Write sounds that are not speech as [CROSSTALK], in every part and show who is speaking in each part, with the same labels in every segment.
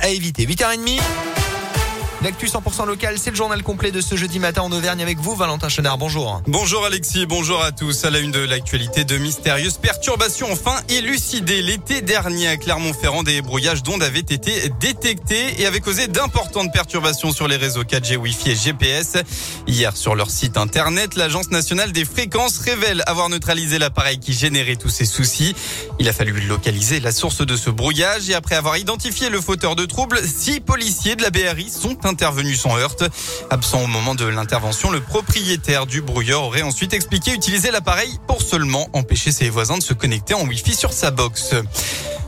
Speaker 1: à éviter. 8h30. L'actu 100% local, c'est le journal complet de ce jeudi matin en Auvergne avec vous, Valentin Chenard. Bonjour.
Speaker 2: Bonjour Alexis, bonjour à tous. À la une de l'actualité, de mystérieuses perturbations enfin élucidées. L'été dernier à Clermont-Ferrand, des brouillages d'ondes avaient été détectés et avaient causé d'importantes perturbations sur les réseaux 4G, Wi-Fi et GPS. Hier, sur leur site internet, l'Agence nationale des fréquences révèle avoir neutralisé l'appareil qui générait tous ces soucis. Il a fallu localiser la source de ce brouillage et après avoir identifié le fauteur de troubles, six policiers de la BRI sont intervenu sans heurte. Absent au moment de l'intervention, le propriétaire du brouilleur aurait ensuite expliqué utiliser l'appareil pour seulement empêcher ses voisins de se connecter en Wi-Fi sur sa box.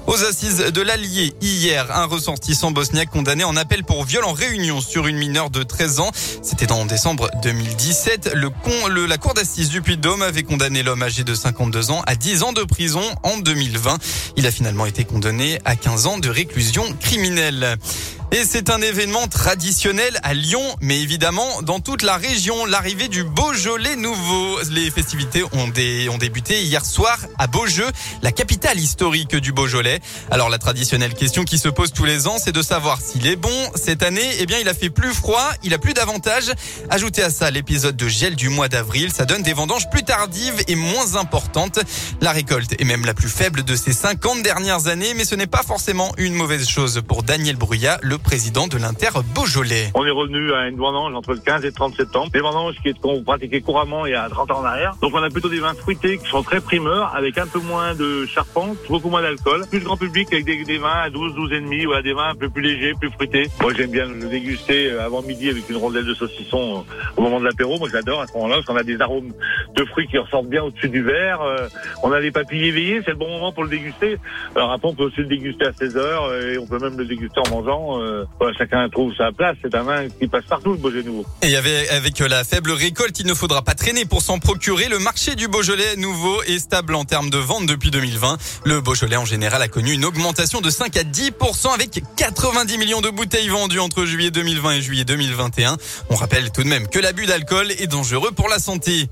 Speaker 2: Aux assises de l'Allier, hier, un ressortissant bosniaque condamné en appel pour viol en réunion sur une mineure de 13 ans. C'était en décembre 2017. Le, con, le la cour d'assises du Puy-de-Dôme avait condamné l'homme âgé de 52 ans à 10 ans de prison en 2020. Il a finalement été condamné à 15 ans de réclusion criminelle. Et c'est un événement traditionnel à Lyon, mais évidemment dans toute la région, l'arrivée du Beaujolais nouveau. Les festivités ont, des, ont débuté hier soir à Beaujeu, la capitale historique du Beaujolais. Alors la traditionnelle question qui se pose tous les ans, c'est de savoir s'il est bon. Cette année, eh bien, il a fait plus froid, il a plus d'avantages. Ajoutez à ça l'épisode de gel du mois d'avril, ça donne des vendanges plus tardives et moins importantes. La récolte est même la plus faible de ces 50 dernières années, mais ce n'est pas forcément une mauvaise chose pour Daniel Bruyat, le président de l'Inter Beaujolais.
Speaker 3: On est revenu à une vendange entre le 15 et le 30 septembre. Des vendanges qu'on pratiquait couramment il y a 30 ans en arrière. Donc on a plutôt des vins fruités qui sont très primeurs, avec un peu moins de charpente, beaucoup moins d'alcool. Plus grand public avec des, vins à 12, 12 et demi, voilà, des vins un peu plus légers, plus fruités. Moi j'aime bien le déguster euh, avant midi avec une rondelle de saucisson euh, au moment de l'apéro. Moi j'adore à ce moment-là parce qu'on a des arômes de fruits qui ressortent bien au-dessus du verre. Euh, on a des papilles éveillées, c'est le bon moment pour le déguster. Alors après on peut aussi le déguster à 16 heures et on peut même le déguster en mangeant chacun trouve sa place. C'est un vin qui passe partout, le Beaujolais nouveau.
Speaker 2: Et avec, avec la faible récolte, il ne faudra pas traîner pour s'en procurer. Le marché du Beaujolais nouveau est stable en termes de vente depuis 2020. Le Beaujolais en général a connu une augmentation de 5 à 10% avec 90 millions de bouteilles vendues entre juillet 2020 et juillet 2021. On rappelle tout de même que l'abus d'alcool est dangereux pour la santé.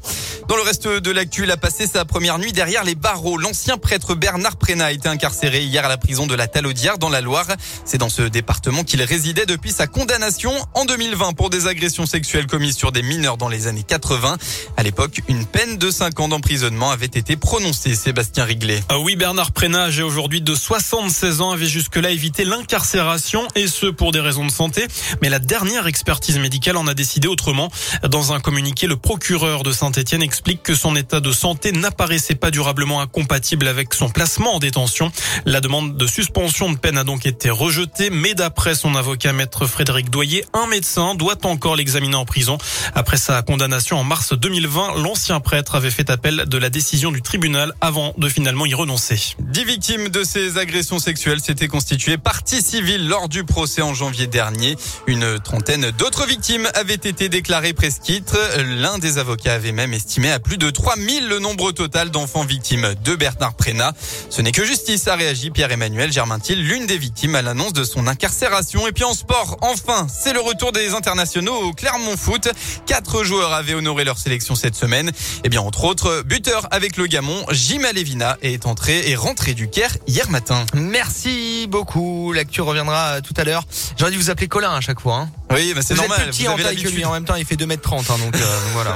Speaker 2: Dans le reste de l'actu, il a passé sa première nuit derrière les barreaux. L'ancien prêtre Bernard Prénat a été incarcéré hier à la prison de la Talaudière dans la Loire. C'est dans ce département qu'il résidait depuis sa condamnation en 2020 pour des agressions sexuelles commises sur des mineurs dans les années 80. À l'époque, une peine de 5 ans d'emprisonnement avait été prononcée, Sébastien Riglet.
Speaker 4: Ah oui, Bernard Prénat, âgé aujourd'hui de 76 ans, avait jusque-là évité l'incarcération et ce pour des raisons de santé. Mais la dernière expertise médicale en a décidé autrement. Dans un communiqué, le procureur de Saint-Etienne explique que son état de santé n'apparaissait pas durablement incompatible avec son placement en détention. La demande de suspension de peine a donc été rejetée, mais d'après son avocat maître Frédéric Doyer, un médecin doit encore l'examiner en prison. Après sa condamnation en mars 2020, l'ancien prêtre avait fait appel de la décision du tribunal avant de finalement y renoncer.
Speaker 2: Dix victimes de ces agressions sexuelles s'étaient constituées partie civile lors du procès en janvier dernier. Une trentaine d'autres victimes avaient été déclarées presquites. L'un des avocats avait même estimé à plus de 3000 le nombre total d'enfants victimes de Bernard Prénat. Ce n'est que justice, a réagi Pierre-Emmanuel Germaintil, l'une des victimes à l'annonce de son incarcération. Et puis en sport, enfin, c'est le retour des internationaux au Clermont Foot. Quatre joueurs avaient honoré leur sélection cette semaine. Et eh bien, entre autres, buteur avec le Gamon, Jim Alevina est entré et rentré du Caire hier matin.
Speaker 1: Merci beaucoup. L'actu reviendra tout à l'heure. J'aurais dû vous appeler Colin à chaque fois. Hein.
Speaker 2: Oui, bah c'est normal.
Speaker 1: Êtes petit en taille que lui. En même temps, il fait 2m30, hein, donc euh, [LAUGHS] voilà.